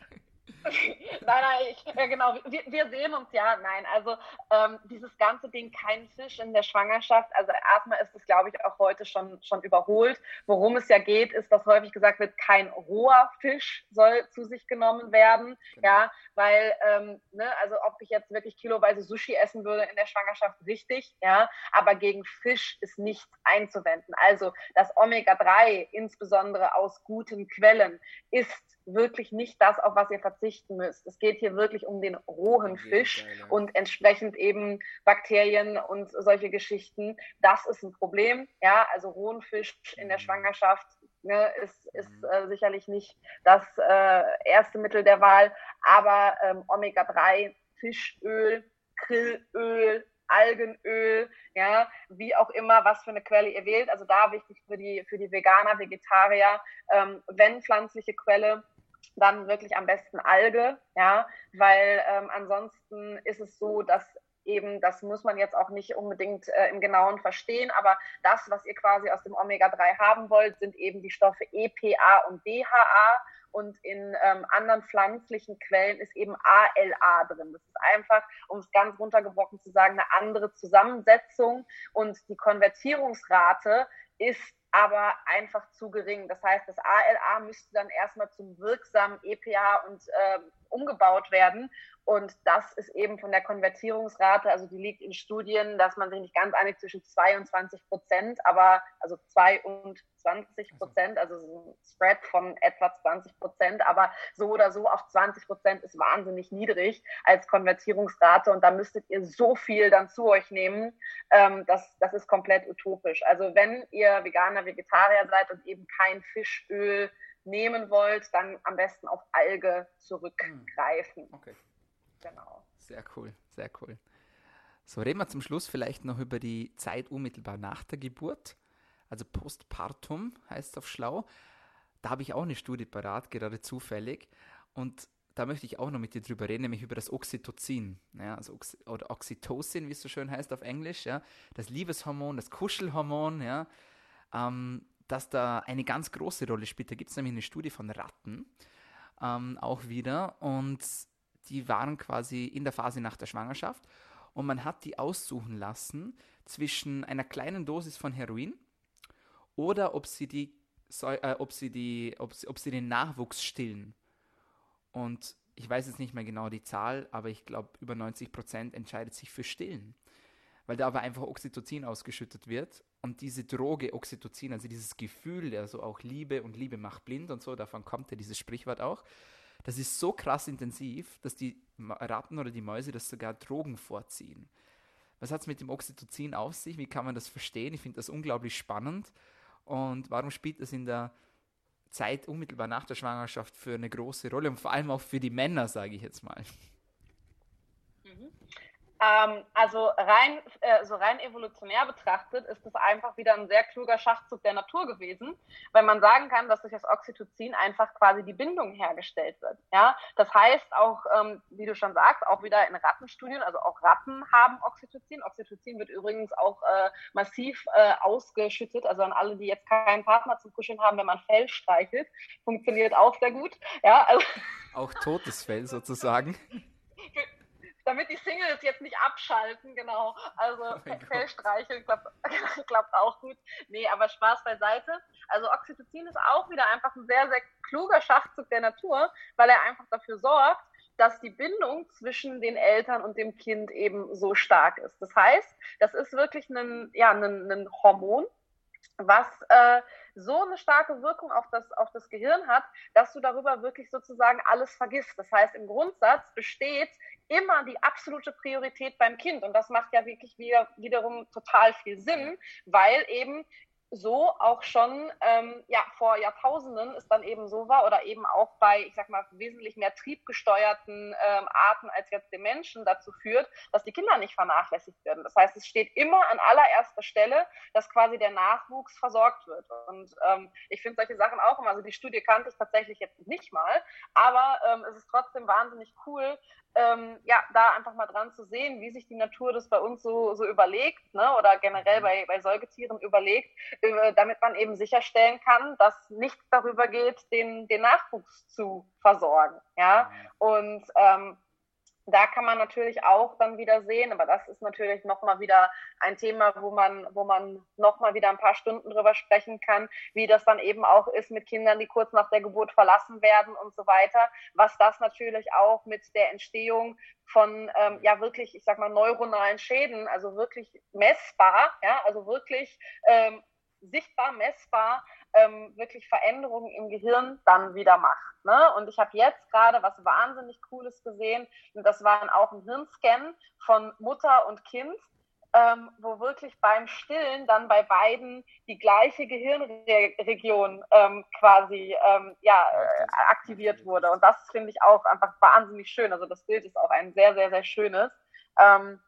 Speaker 2: nein, nein, ich, ja genau, wir, wir, sehen uns ja, nein, also ähm, dieses ganze Ding, kein Fisch in der Schwangerschaft, also erstmal ist es, glaube ich, auch heute schon, schon überholt. Worum es ja geht, ist, dass häufig gesagt wird, kein roher Fisch soll zu sich genommen werden, genau. ja, weil, ähm, ne, also ob ich jetzt wirklich kiloweise Sushi essen würde in der Schwangerschaft, richtig, ja, aber gegen Fisch ist nichts einzuwenden. Also das Omega-3, insbesondere aus guten Quellen, ist wirklich nicht das, auf was ihr verzichten müsst. Es geht hier wirklich um den rohen Fisch und entsprechend eben Bakterien und solche Geschichten. Das ist ein Problem. Ja, also rohen Fisch in der mhm. Schwangerschaft ne, ist, ist mhm. äh, sicherlich nicht das äh, erste Mittel der Wahl, aber ähm, Omega-3, Fischöl, Krillöl, Algenöl, ja, wie auch immer, was für eine Quelle ihr wählt. Also da wichtig für die, für die Veganer, Vegetarier, ähm, wenn pflanzliche Quelle, dann wirklich am besten Alge, ja, weil ähm, ansonsten ist es so, dass eben, das muss man jetzt auch nicht unbedingt äh, im Genauen verstehen, aber das, was ihr quasi aus dem Omega-3 haben wollt, sind eben die Stoffe EPA und DHA und in ähm, anderen pflanzlichen Quellen ist eben ALA drin. Das ist einfach, um es ganz runtergebrochen zu sagen, eine andere Zusammensetzung und die Konvertierungsrate ist aber einfach zu gering. Das heißt, das ALA müsste dann erstmal zum wirksamen EPA und äh, umgebaut werden. Und das ist eben von der Konvertierungsrate, also die liegt in Studien, dass man sich nicht ganz einig zwischen 22 Prozent, aber also 2 und 20 Prozent, also ein Spread von etwa 20 Prozent, aber so oder so auf 20 Prozent ist wahnsinnig niedrig als Konvertierungsrate und da müsstet ihr so viel dann zu euch nehmen, ähm, das, das ist komplett utopisch. Also wenn ihr Veganer, Vegetarier seid und eben kein Fischöl nehmen wollt, dann am besten auf Alge zurückgreifen. Hm. Okay.
Speaker 1: Genau. Sehr cool, sehr cool. So, reden wir zum Schluss vielleicht noch über die Zeit unmittelbar nach der Geburt. Also Postpartum heißt es auf Schlau. Da habe ich auch eine Studie parat, gerade zufällig. Und da möchte ich auch noch mit dir drüber reden, nämlich über das Oxytocin, ja, also Oxy oder Oxytocin, wie es so schön heißt auf Englisch, ja, das Liebeshormon, das Kuschelhormon, ja, ähm, das da eine ganz große Rolle spielt. Da gibt es nämlich eine Studie von Ratten ähm, auch wieder und die waren quasi in der Phase nach der Schwangerschaft und man hat die aussuchen lassen zwischen einer kleinen Dosis von Heroin oder ob sie die äh, ob sie die ob sie, ob sie den Nachwuchs stillen. Und ich weiß jetzt nicht mehr genau die Zahl, aber ich glaube über 90 Prozent entscheidet sich für Stillen, weil da aber einfach Oxytocin ausgeschüttet wird und diese Droge Oxytocin, also dieses Gefühl, der so auch Liebe und Liebe macht blind und so, davon kommt ja dieses Sprichwort auch das ist so krass intensiv, dass die Ratten oder die Mäuse das sogar Drogen vorziehen. Was hat es mit dem Oxytocin auf sich? Wie kann man das verstehen? Ich finde das unglaublich spannend. Und warum spielt das in der Zeit unmittelbar nach der Schwangerschaft für eine große Rolle und vor allem auch für die Männer, sage ich jetzt mal?
Speaker 2: Mhm. Ähm, also rein, äh, so rein evolutionär betrachtet ist es einfach wieder ein sehr kluger Schachzug der Natur gewesen, weil man sagen kann, dass durch das Oxytocin einfach quasi die Bindung hergestellt wird. Ja, das heißt auch, ähm, wie du schon sagst, auch wieder in Rattenstudien, also auch Ratten haben Oxytocin. Oxytocin wird übrigens auch äh, massiv äh, ausgeschüttet, also an alle, die jetzt keinen Partner zum Kuscheln haben, wenn man Fell streichelt, funktioniert auch sehr gut. Ja,
Speaker 1: also auch totes Fell sozusagen.
Speaker 2: damit die Singles jetzt nicht abschalten, genau. Also oh Fellstreicheln klappt, klappt auch gut. Nee, aber Spaß beiseite. Also Oxytocin ist auch wieder einfach ein sehr, sehr kluger Schachzug der Natur, weil er einfach dafür sorgt, dass die Bindung zwischen den Eltern und dem Kind eben so stark ist. Das heißt, das ist wirklich ein, ja, ein, ein Hormon, was äh, so eine starke Wirkung auf das, auf das Gehirn hat, dass du darüber wirklich sozusagen alles vergisst. Das heißt, im Grundsatz besteht immer die absolute Priorität beim Kind. Und das macht ja wirklich wieder, wiederum total viel Sinn, weil eben so auch schon ähm, ja, vor Jahrtausenden es dann eben so war oder eben auch bei, ich sag mal, wesentlich mehr triebgesteuerten ähm, Arten als jetzt den Menschen dazu führt, dass die Kinder nicht vernachlässigt werden. Das heißt, es steht immer an allererster Stelle, dass quasi der Nachwuchs versorgt wird. Und ähm, ich finde solche Sachen auch immer, also die Studie kannte ich tatsächlich jetzt nicht mal, aber ähm, es ist trotzdem wahnsinnig cool, ähm, ja, da einfach mal dran zu sehen, wie sich die Natur das bei uns so, so überlegt, ne, oder generell mhm. bei, bei Säugetieren überlegt, damit man eben sicherstellen kann, dass nichts darüber geht, den, den Nachwuchs zu versorgen, ja, mhm. und ähm, da kann man natürlich auch dann wieder sehen, aber das ist natürlich nochmal wieder ein Thema, wo man, wo man nochmal wieder ein paar Stunden drüber sprechen kann, wie das dann eben auch ist mit Kindern, die kurz nach der Geburt verlassen werden und so weiter, was das natürlich auch mit der Entstehung von ähm, ja wirklich, ich sag mal, neuronalen Schäden, also wirklich messbar, ja, also wirklich ähm, sichtbar, messbar, ähm, wirklich Veränderungen im Gehirn dann wieder macht. Ne? Und ich habe jetzt gerade was wahnsinnig Cooles gesehen. Und das war auch ein Hirnscan von Mutter und Kind, ähm, wo wirklich beim Stillen dann bei beiden die gleiche Gehirnregion ähm, quasi ähm, ja, äh, aktiviert wurde. Und das finde ich auch einfach wahnsinnig schön. Also das Bild ist auch ein sehr, sehr, sehr schönes. Ähm,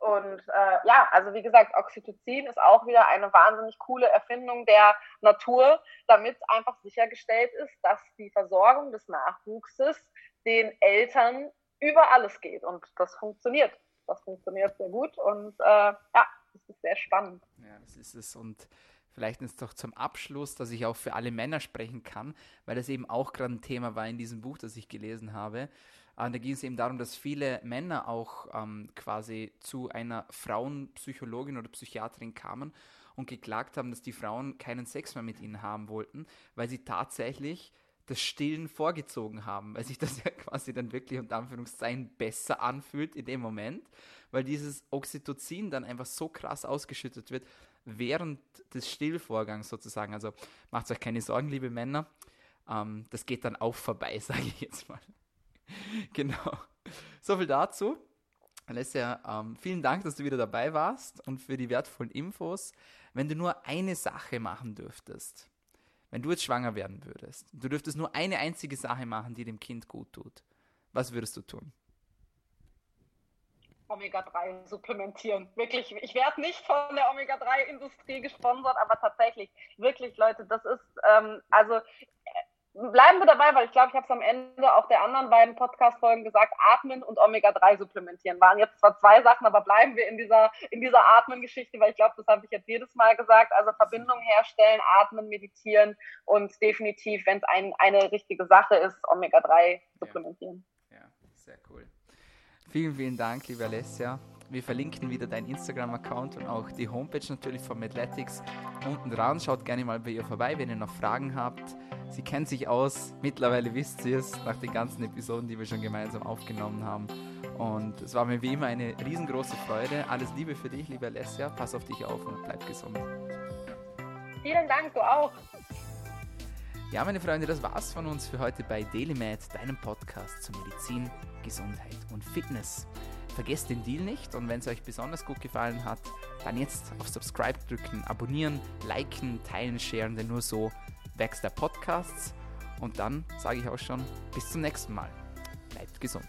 Speaker 2: und äh, ja, also wie gesagt, Oxytocin ist auch wieder eine wahnsinnig coole Erfindung der Natur, damit einfach sichergestellt ist, dass die Versorgung des Nachwuchses den Eltern über alles geht. Und das funktioniert. Das funktioniert sehr gut und äh, ja, das ist sehr spannend.
Speaker 1: Ja, das ist es. Und vielleicht ist doch zum Abschluss, dass ich auch für alle Männer sprechen kann, weil das eben auch gerade ein Thema war in diesem Buch, das ich gelesen habe. Und da ging es eben darum, dass viele Männer auch ähm, quasi zu einer Frauenpsychologin oder Psychiaterin kamen und geklagt haben, dass die Frauen keinen Sex mehr mit ihnen haben wollten, weil sie tatsächlich das Stillen vorgezogen haben, weil sich das ja quasi dann wirklich unter Anführungszeichen besser anfühlt in dem Moment, weil dieses Oxytocin dann einfach so krass ausgeschüttet wird während des Stillvorgangs sozusagen. Also macht euch keine Sorgen, liebe Männer, ähm, das geht dann auch vorbei, sage ich jetzt mal. genau. So viel dazu. Alessia, ähm, vielen Dank, dass du wieder dabei warst und für die wertvollen Infos. Wenn du nur eine Sache machen dürftest, wenn du jetzt schwanger werden würdest, du dürftest nur eine einzige Sache machen, die dem Kind gut tut, was würdest du tun?
Speaker 2: Omega-3 supplementieren. Wirklich, ich werde nicht von der Omega-3-Industrie gesponsert, aber tatsächlich, wirklich, Leute, das ist, ähm, also bleiben wir dabei, weil ich glaube, ich habe es am Ende auch der anderen beiden Podcast-Folgen gesagt, Atmen und Omega-3 supplementieren waren jetzt zwar zwei Sachen, aber bleiben wir in dieser, in dieser Atmen-Geschichte, weil ich glaube, das habe ich jetzt jedes Mal gesagt. Also Verbindung herstellen, atmen, meditieren und definitiv, wenn es ein, eine richtige Sache ist, Omega-3 supplementieren.
Speaker 1: Ja. ja, sehr cool. Vielen, vielen Dank, liebe Alessia. Wir verlinken wieder deinen Instagram-Account und auch die Homepage natürlich von Medletics unten dran. Schaut gerne mal bei ihr vorbei, wenn ihr noch Fragen habt. Sie kennt sich aus, mittlerweile wisst ihr es, nach den ganzen Episoden, die wir schon gemeinsam aufgenommen haben. Und es war mir wie immer eine riesengroße Freude. Alles Liebe für dich, liebe Alessia. Pass auf dich auf und bleib gesund.
Speaker 2: Vielen Dank, du auch.
Speaker 1: Ja, meine Freunde, das war's von uns für heute bei DailyMed, deinem Podcast zu Medizin, Gesundheit und Fitness. Vergesst den Deal nicht und wenn es euch besonders gut gefallen hat, dann jetzt auf Subscribe drücken, abonnieren, liken, teilen, sharen, denn nur so wächst der Podcast. Und dann sage ich auch schon, bis zum nächsten Mal. Bleibt gesund.